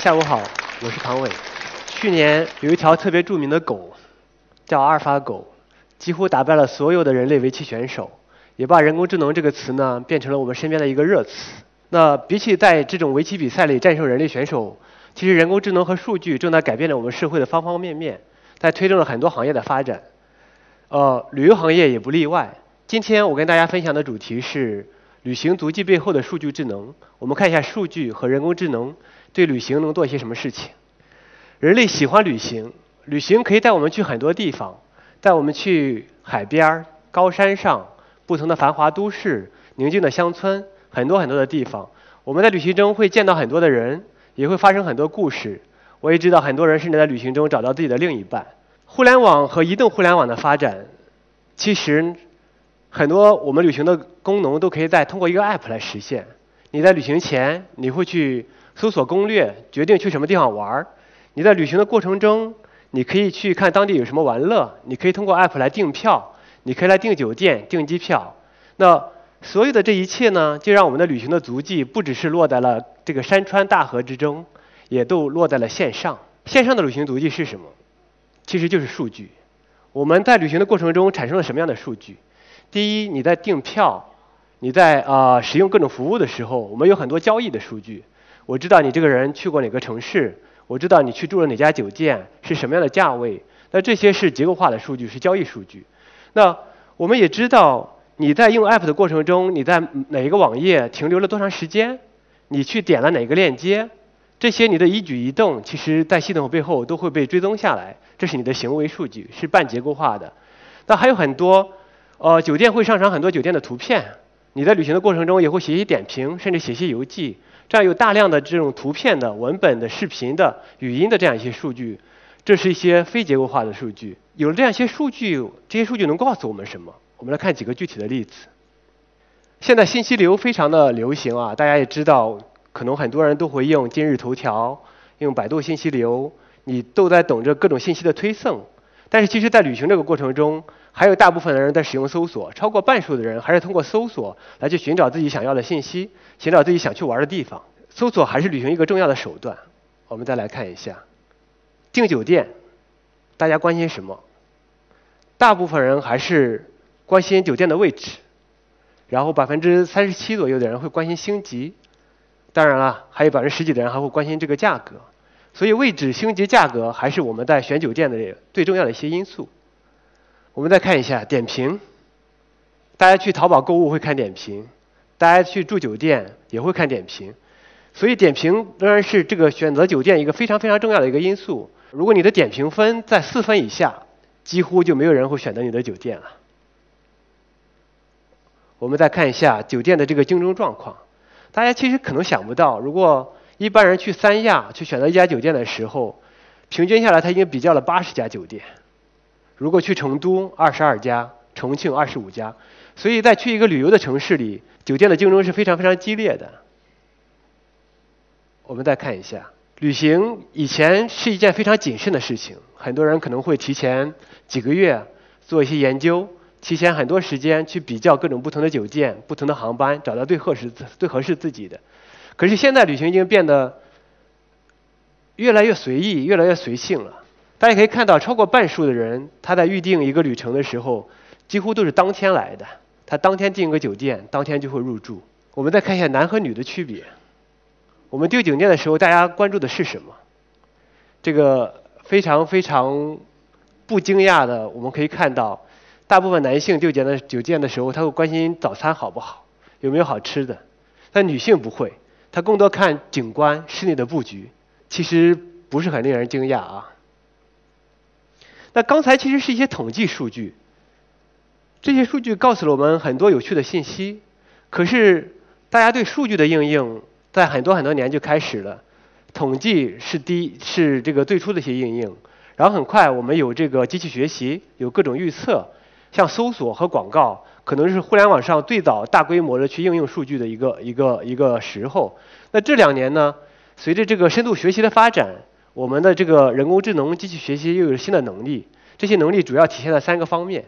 下午好，我是唐伟。去年有一条特别著名的狗，叫阿尔法狗，几乎打败了所有的人类围棋选手，也把人工智能这个词呢变成了我们身边的一个热词。那比起在这种围棋比赛里战胜人类选手，其实人工智能和数据正在改变着我们社会的方方面面，在推动了很多行业的发展。呃，旅游行业也不例外。今天我跟大家分享的主题是旅行足迹背后的数据智能。我们看一下数据和人工智能对旅行能做些什么事情。人类喜欢旅行，旅行可以带我们去很多地方，带我们去海边、高山上、不同的繁华都市、宁静的乡村，很多很多的地方。我们在旅行中会见到很多的人，也会发生很多故事。我也知道很多人甚至在旅行中找到自己的另一半。互联网和移动互联网的发展，其实很多我们旅行的功能都可以在通过一个 app 来实现。你在旅行前，你会去搜索攻略，决定去什么地方玩儿。你在旅行的过程中，你可以去看当地有什么玩乐，你可以通过 app 来订票，你可以来订酒店、订机票。那所有的这一切呢，就让我们的旅行的足迹不只是落在了这个山川大河之中，也都落在了线上。线上的旅行足迹是什么？其实就是数据。我们在旅行的过程中产生了什么样的数据？第一，你在订票，你在啊使用各种服务的时候，我们有很多交易的数据。我知道你这个人去过哪个城市，我知道你去住了哪家酒店，是什么样的价位。那这些是结构化的数据，是交易数据。那我们也知道你在用 app 的过程中，你在哪一个网页停留了多长时间，你去点了哪个链接。这些你的一举一动，其实在系统背后都会被追踪下来，这是你的行为数据，是半结构化的。那还有很多，呃，酒店会上传很多酒店的图片，你在旅行的过程中也会写一些点评，甚至写些游记，这样有大量的这种图片的、文本的、视频的、语音的这样一些数据，这是一些非结构化的数据。有了这样一些数据，这些数据能告诉我们什么？我们来看几个具体的例子。现在信息流非常的流行啊，大家也知道。可能很多人都会用今日头条、用百度信息流，你都在等着各种信息的推送。但是其实，在旅行这个过程中，还有大部分的人在使用搜索，超过半数的人还是通过搜索来去寻找自己想要的信息，寻找自己想去玩的地方。搜索还是旅行一个重要的手段。我们再来看一下，订酒店，大家关心什么？大部分人还是关心酒店的位置，然后百分之三十七左右的人会关心星级。当然了，还有百分之十几的人还会关心这个价格，所以位置、星级、价格还是我们在选酒店的最重要的一些因素。我们再看一下点评，大家去淘宝购物会看点评，大家去住酒店也会看点评，所以点评仍然是这个选择酒店一个非常非常重要的一个因素。如果你的点评分在四分以下，几乎就没有人会选择你的酒店了。我们再看一下酒店的这个竞争状况。大家其实可能想不到，如果一般人去三亚去选择一家酒店的时候，平均下来他已经比较了八十家酒店。如果去成都，二十二家；重庆二十五家。所以在去一个旅游的城市里，酒店的竞争是非常非常激烈的。我们再看一下，旅行以前是一件非常谨慎的事情，很多人可能会提前几个月做一些研究。提前很多时间去比较各种不同的酒店、不同的航班，找到最合适、最合适自己的。可是现在旅行已经变得越来越随意、越来越随性了。大家可以看到，超过半数的人他在预定一个旅程的时候，几乎都是当天来的。他当天订个酒店，当天就会入住。我们再看一下男和女的区别。我们订酒店的时候，大家关注的是什么？这个非常非常不惊讶的，我们可以看到。大部分男性订酒店酒店的时候，他会关心早餐好不好，有没有好吃的。但女性不会，她更多看景观、室内的布局。其实不是很令人惊讶啊。那刚才其实是一些统计数据，这些数据告诉了我们很多有趣的信息。可是大家对数据的应用，在很多很多年就开始了。统计是第一是这个最初的一些应用，然后很快我们有这个机器学习，有各种预测。像搜索和广告，可能是互联网上最早大规模的去应用数据的一个一个一个时候。那这两年呢，随着这个深度学习的发展，我们的这个人工智能机器学习又有新的能力。这些能力主要体现在三个方面：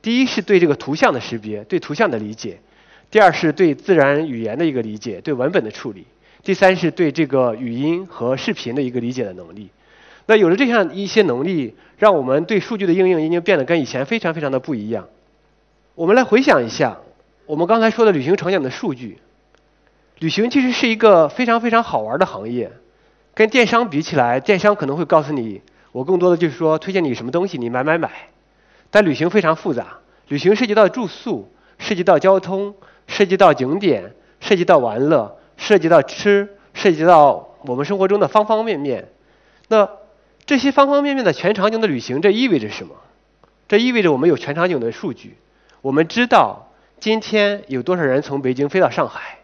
第一是对这个图像的识别，对图像的理解；第二是对自然语言的一个理解，对文本的处理；第三是对这个语音和视频的一个理解的能力。那有了这样一些能力，让我们对数据的应用已经变得跟以前非常非常的不一样。我们来回想一下，我们刚才说的旅行场景的数据，旅行其实是一个非常非常好玩的行业。跟电商比起来，电商可能会告诉你，我更多的就是说推荐你什么东西，你买买买。但旅行非常复杂，旅行涉及到住宿，涉及到交通，涉及到景点，涉及到玩乐，涉及到吃，涉及到我们生活中的方方面面。那这些方方面面的全场景的旅行，这意味着什么？这意味着我们有全场景的数据，我们知道今天有多少人从北京飞到上海，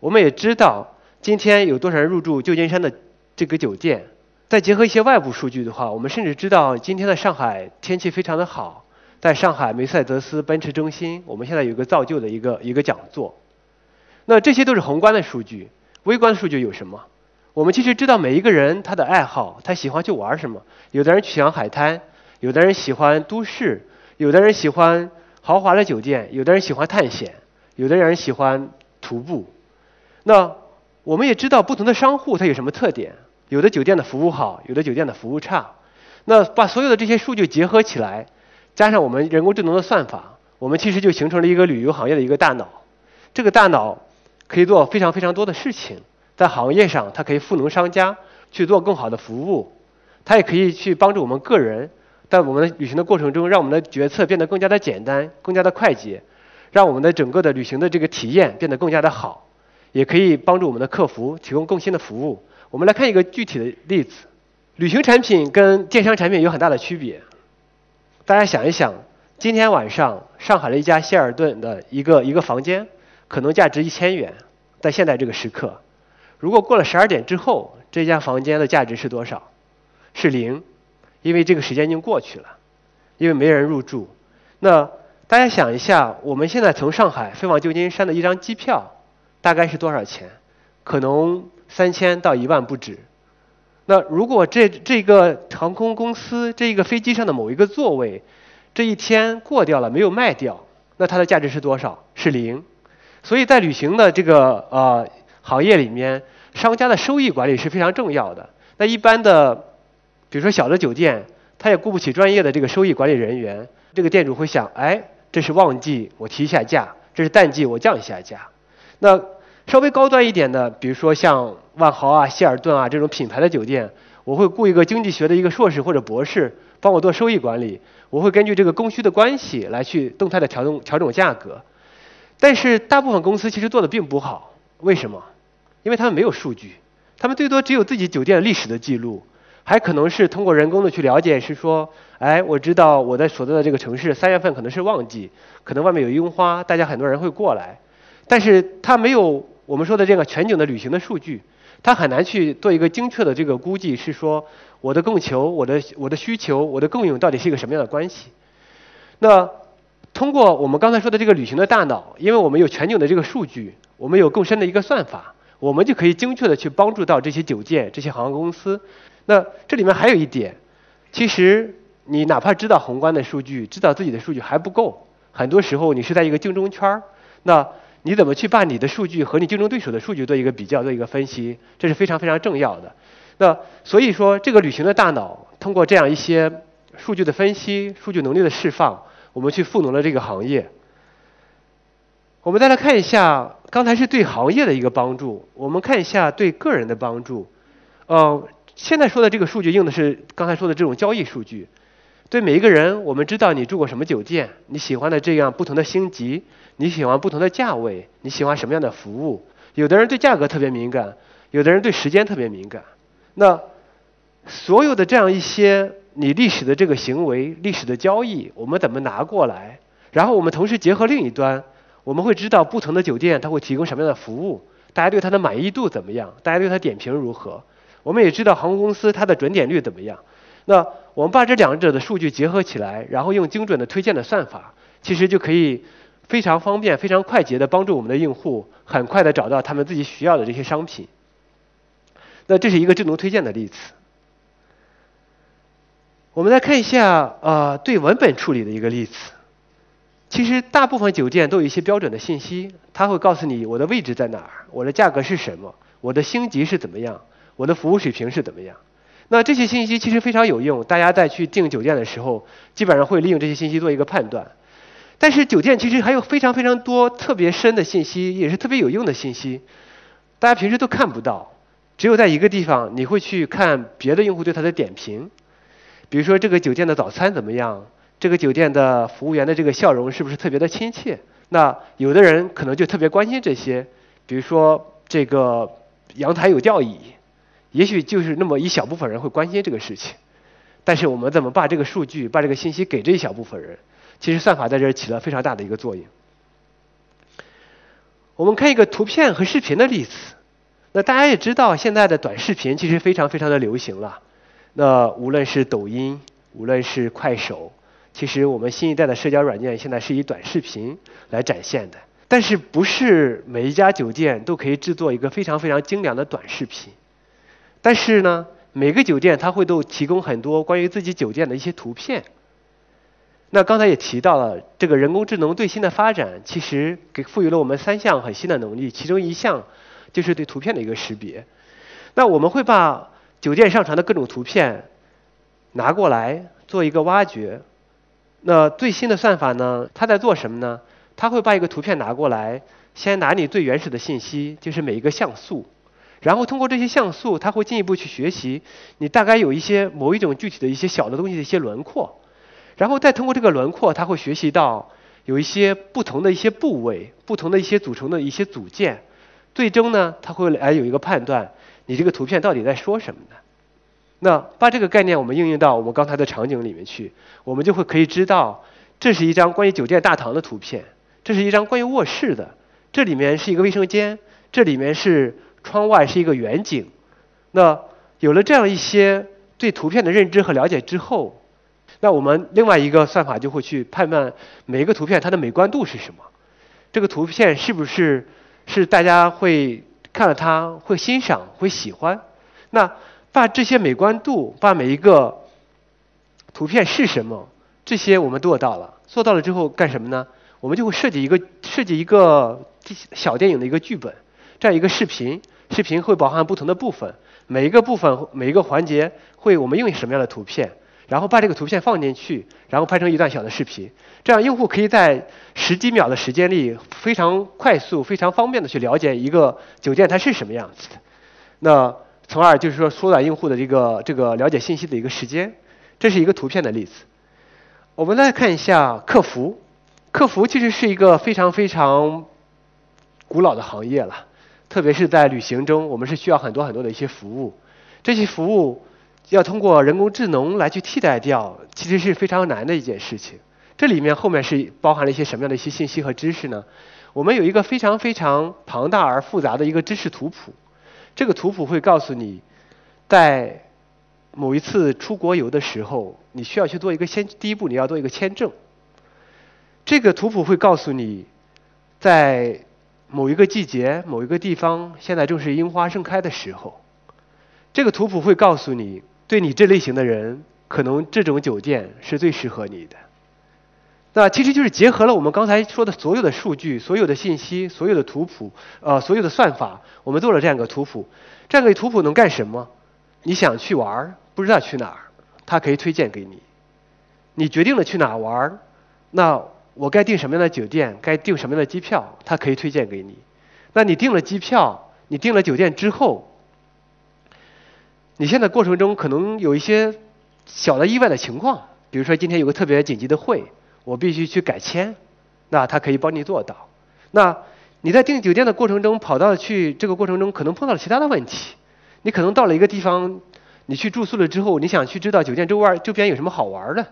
我们也知道今天有多少人入住旧金山的。这个酒店，再结合一些外部数据的话，我们甚至知道今天的上海天气非常的好。在上海梅赛德斯奔驰中心，我们现在有个造就的一个一个讲座。那这些都是宏观的数据，微观的数据有什么？我们其实知道每一个人他的爱好，他喜欢去玩什么。有的人喜欢海滩，有的人喜欢都市，有的人喜欢豪华的酒店，有的人喜欢探险，有的人喜欢徒步。那我们也知道不同的商户它有什么特点。有的酒店的服务好，有的酒店的服务差。那把所有的这些数据结合起来，加上我们人工智能的算法，我们其实就形成了一个旅游行业的一个大脑。这个大脑可以做非常非常多的事情，在行业上它可以赋能商家去做更好的服务，它也可以去帮助我们个人，在我们的旅行的过程中，让我们的决策变得更加的简单、更加的快捷，让我们的整个的旅行的这个体验变得更加的好，也可以帮助我们的客服提供更新的服务。我们来看一个具体的例子，旅行产品跟电商产品有很大的区别。大家想一想，今天晚上上海的一家希尔顿的一个一个房间，可能价值一千元，在现在这个时刻，如果过了十二点之后，这家房间的价值是多少？是零，因为这个时间已经过去了，因为没人入住。那大家想一下，我们现在从上海飞往旧金山的一张机票，大概是多少钱？可能。三千到一万不止。那如果这这个航空公司这个飞机上的某一个座位，这一天过掉了没有卖掉，那它的价值是多少？是零。所以在旅行的这个呃行业里面，商家的收益管理是非常重要的。那一般的，比如说小的酒店，他也雇不起专业的这个收益管理人员，这个店主会想：哎，这是旺季，我提一下价；这是淡季，我降一下价。那稍微高端一点的，比如说像万豪啊、希尔顿啊这种品牌的酒店，我会雇一个经济学的一个硕士或者博士帮我做收益管理。我会根据这个供需的关系来去动态的调动调整价格。但是大部分公司其实做的并不好，为什么？因为他们没有数据，他们最多只有自己酒店历史的记录，还可能是通过人工的去了解，是说，哎，我知道我在所在的这个城市三月份可能是旺季，可能外面有樱花，大家很多人会过来，但是他没有。我们说的这个全景的旅行的数据，它很难去做一个精确的这个估计，是说我的供求、我的我的需求、我的供应到底是一个什么样的关系？那通过我们刚才说的这个旅行的大脑，因为我们有全景的这个数据，我们有更深的一个算法，我们就可以精确的去帮助到这些酒店、这些航空公司。那这里面还有一点，其实你哪怕知道宏观的数据，知道自己的数据还不够，很多时候你是在一个竞争圈儿，那。你怎么去把你的数据和你竞争对手的数据做一个比较，做一个分析，这是非常非常重要的。那所以说，这个旅行的大脑通过这样一些数据的分析、数据能力的释放，我们去赋能了这个行业。我们再来看一下，刚才是对行业的一个帮助，我们看一下对个人的帮助。呃，现在说的这个数据用的是刚才说的这种交易数据。对每一个人，我们知道你住过什么酒店，你喜欢的这样不同的星级，你喜欢不同的价位，你喜欢什么样的服务？有的人对价格特别敏感，有的人对时间特别敏感。那所有的这样一些你历史的这个行为、历史的交易，我们怎么拿过来？然后我们同时结合另一端，我们会知道不同的酒店它会提供什么样的服务，大家对它的满意度怎么样？大家对它点评如何？我们也知道航空公司它的准点率怎么样？那我们把这两者的数据结合起来，然后用精准的推荐的算法，其实就可以非常方便、非常快捷的帮助我们的用户，很快的找到他们自己需要的这些商品。那这是一个智能推荐的例子。我们来看一下啊，对文本处理的一个例子。其实大部分酒店都有一些标准的信息，它会告诉你我的位置在哪儿，我的价格是什么。我的星级是怎么样，我的服务水平是怎么样。那这些信息其实非常有用，大家在去订酒店的时候，基本上会利用这些信息做一个判断。但是酒店其实还有非常非常多特别深的信息，也是特别有用的信息，大家平时都看不到，只有在一个地方你会去看别的用户对它的点评，比如说这个酒店的早餐怎么样，这个酒店的服务员的这个笑容是不是特别的亲切？那有的人可能就特别关心这些，比如说这个阳台有吊椅，也许就是那么一小部分人会关心这个事情，但是我们怎么把这个数据、把这个信息给这一小部分人？其实算法在这儿起了非常大的一个作用。我们看一个图片和视频的例子。那大家也知道，现在的短视频其实非常非常的流行了。那无论是抖音，无论是快手，其实我们新一代的社交软件现在是以短视频来展现的。但是不是每一家酒店都可以制作一个非常非常精良的短视频？但是呢，每个酒店它会都提供很多关于自己酒店的一些图片。那刚才也提到了，这个人工智能最新的发展，其实给赋予了我们三项很新的能力，其中一项就是对图片的一个识别。那我们会把酒店上传的各种图片拿过来做一个挖掘。那最新的算法呢？它在做什么呢？它会把一个图片拿过来，先拿你最原始的信息，就是每一个像素，然后通过这些像素，它会进一步去学习你大概有一些某一种具体的一些小的东西的一些轮廓。然后再通过这个轮廓，它会学习到有一些不同的一些部位、不同的一些组成的一些组件，最终呢，它会来有一个判断，你这个图片到底在说什么呢？那把这个概念我们应用到我们刚才的场景里面去，我们就会可以知道，这是一张关于酒店大堂的图片，这是一张关于卧室的，这里面是一个卫生间，这里面是窗外是一个远景。那有了这样一些对图片的认知和了解之后。那我们另外一个算法就会去判断每一个图片它的美观度是什么，这个图片是不是是大家会看了它会欣赏会喜欢？那把这些美观度，把每一个图片是什么，这些我们做到了，做到了之后干什么呢？我们就会设计一个设计一个小电影的一个剧本，这样一个视频，视频会包含不同的部分，每一个部分每一个环节会我们用什么样的图片？然后把这个图片放进去，然后拍成一段小的视频，这样用户可以在十几秒的时间里非常快速、非常方便的去了解一个酒店它是什么样子的。那从而就是说缩短用户的这个这个了解信息的一个时间。这是一个图片的例子。我们再看一下客服，客服其实是一个非常非常古老的行业了，特别是在旅行中，我们是需要很多很多的一些服务，这些服务。要通过人工智能来去替代掉，其实是非常难的一件事情。这里面后面是包含了一些什么样的一些信息和知识呢？我们有一个非常非常庞大而复杂的一个知识图谱，这个图谱会告诉你，在某一次出国游的时候，你需要去做一个先第一步，你要做一个签证。这个图谱会告诉你，在某一个季节、某一个地方，现在正是樱花盛开的时候。这个图谱会告诉你。对你这类型的人，可能这种酒店是最适合你的。那其实就是结合了我们刚才说的所有的数据、所有的信息、所有的图谱、呃所有的算法，我们做了这样一个图谱。这样一个图谱能干什么？你想去玩儿，不知道去哪儿，它可以推荐给你。你决定了去哪玩儿，那我该订什么样的酒店，该订什么样的机票，它可以推荐给你。那你订了机票，你订了酒店之后。你现在过程中可能有一些小的意外的情况，比如说今天有个特别紧急的会，我必须去改签，那他可以帮你做到。那你在订酒店的过程中，跑到去这个过程中可能碰到了其他的问题，你可能到了一个地方，你去住宿了之后，你想去知道酒店周围周边有什么好玩的，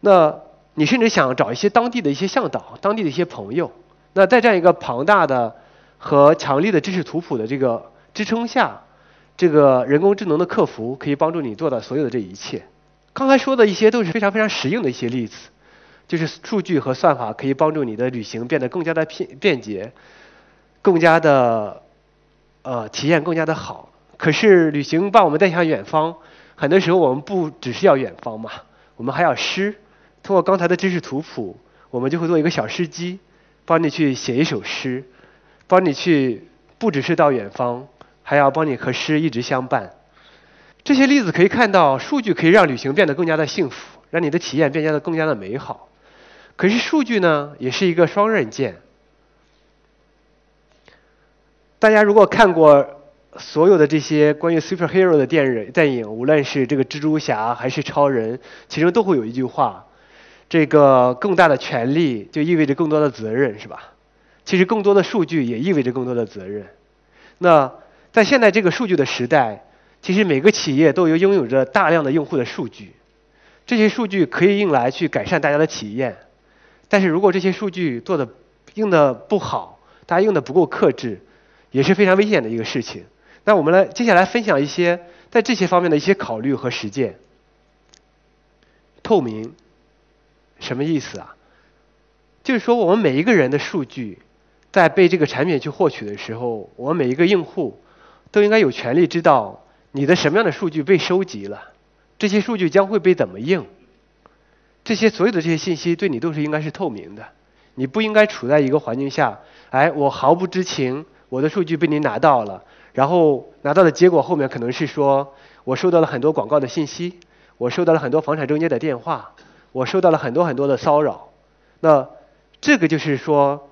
那你甚至想找一些当地的一些向导、当地的一些朋友。那在这样一个庞大的和强力的知识图谱的这个支撑下。这个人工智能的客服可以帮助你做到所有的这一切。刚才说的一些都是非常非常实用的一些例子，就是数据和算法可以帮助你的旅行变得更加的便便捷，更加的呃体验更加的好。可是旅行把我们带向远方，很多时候我们不只是要远方嘛，我们还要诗。通过刚才的知识图谱，我们就会做一个小诗机，帮你去写一首诗，帮你去不只是到远方。还要帮你和诗一直相伴。这些例子可以看到，数据可以让旅行变得更加的幸福，让你的体验变得更加的美好。可是数据呢，也是一个双刃剑。大家如果看过所有的这些关于 superhero 的电影，电影无论是这个蜘蛛侠还是超人，其中都会有一句话：这个更大的权利就意味着更多的责任，是吧？其实更多的数据也意味着更多的责任。那在现在这个数据的时代，其实每个企业都有拥有着大量的用户的数据，这些数据可以用来去改善大家的体验。但是如果这些数据做的用的不好，大家用的不够克制，也是非常危险的一个事情。那我们来接下来分享一些在这些方面的一些考虑和实践。透明，什么意思啊？就是说我们每一个人的数据。在被这个产品去获取的时候，我们每一个用户都应该有权利知道你的什么样的数据被收集了，这些数据将会被怎么用，这些所有的这些信息对你都是应该是透明的。你不应该处在一个环境下，哎，我毫不知情，我的数据被您拿到了，然后拿到的结果后面可能是说我收到了很多广告的信息，我收到了很多房产中介的电话，我受到了很多很多的骚扰。那这个就是说。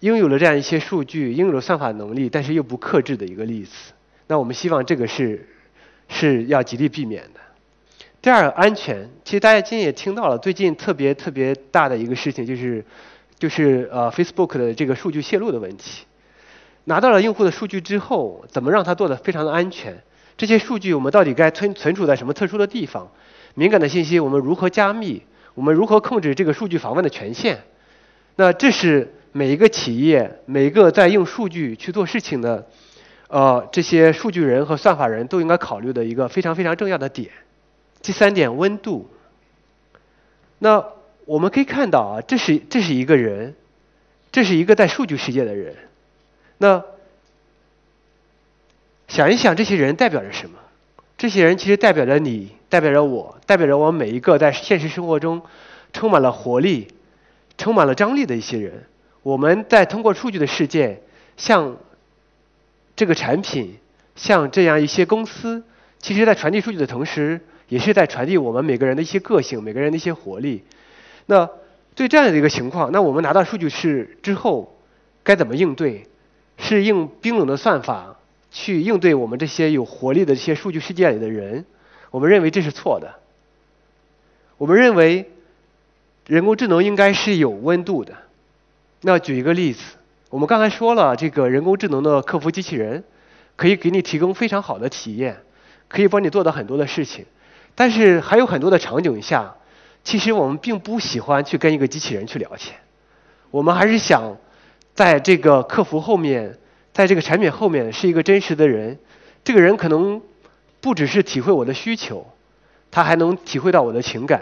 拥有了这样一些数据，拥有了算法能力，但是又不克制的一个例子。那我们希望这个是是要极力避免的。第二，安全。其实大家今天也听到了，最近特别特别大的一个事情就是就是呃 Facebook 的这个数据泄露的问题。拿到了用户的数据之后，怎么让它做的非常的安全？这些数据我们到底该存存储在什么特殊的地方？敏感的信息我们如何加密？我们如何控制这个数据访问的权限？那这是。每一个企业，每一个在用数据去做事情的，呃，这些数据人和算法人都应该考虑的一个非常非常重要的点。第三点，温度。那我们可以看到啊，这是这是一个人，这是一个在数据世界的人。那想一想，这些人代表着什么？这些人其实代表着你，代表着我，代表着我们每一个在现实生活中充满了活力、充满了张力的一些人。我们在通过数据的事件，向这个产品，向这样一些公司，其实，在传递数据的同时，也是在传递我们每个人的一些个性，每个人的一些活力。那对这样的一个情况，那我们拿到数据是之后，该怎么应对？是用冰冷的算法去应对我们这些有活力的这些数据世界里的人？我们认为这是错的。我们认为，人工智能应该是有温度的。那举一个例子，我们刚才说了，这个人工智能的客服机器人可以给你提供非常好的体验，可以帮你做到很多的事情。但是还有很多的场景下，其实我们并不喜欢去跟一个机器人去聊天，我们还是想在这个客服后面，在这个产品后面是一个真实的人。这个人可能不只是体会我的需求，他还能体会到我的情感。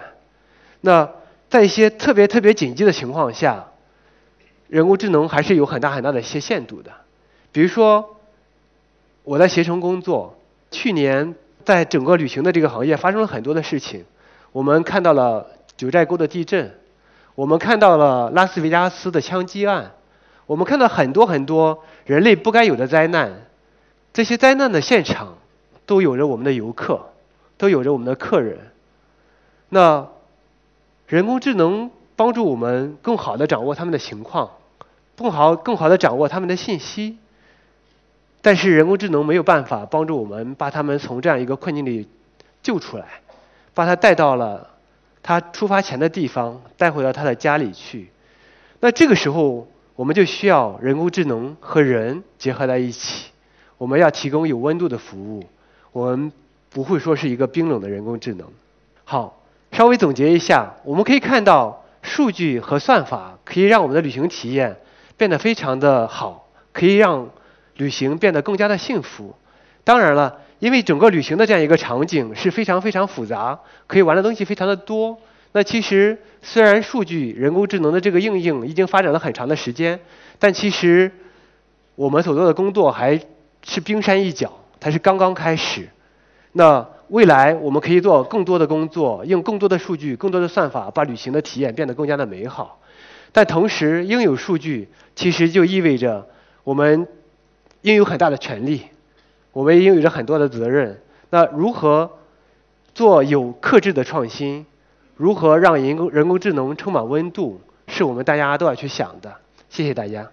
那在一些特别特别紧急的情况下。人工智能还是有很大很大的一些限度的，比如说我在携程工作，去年在整个旅行的这个行业发生了很多的事情，我们看到了九寨沟的地震，我们看到了拉斯维加斯的枪击案，我们看到很多很多人类不该有的灾难，这些灾难的现场都有着我们的游客，都有着我们的客人，那人工智能帮助我们更好的掌握他们的情况。更好、更好的掌握他们的信息，但是人工智能没有办法帮助我们把他们从这样一个困境里救出来，把他带到了他出发前的地方，带回到他的家里去。那这个时候，我们就需要人工智能和人结合在一起，我们要提供有温度的服务，我们不会说是一个冰冷的人工智能。好，稍微总结一下，我们可以看到，数据和算法可以让我们的旅行体验。变得非常的好，可以让旅行变得更加的幸福。当然了，因为整个旅行的这样一个场景是非常非常复杂，可以玩的东西非常的多。那其实虽然数据、人工智能的这个应用已经发展了很长的时间，但其实我们所做的工作还是冰山一角，它是刚刚开始。那未来我们可以做更多的工作，用更多的数据、更多的算法，把旅行的体验变得更加的美好。但同时，拥有数据其实就意味着我们拥有很大的权利，我们也拥有着很多的责任。那如何做有克制的创新？如何让人工人工智能充满温度？是我们大家都要去想的。谢谢大家。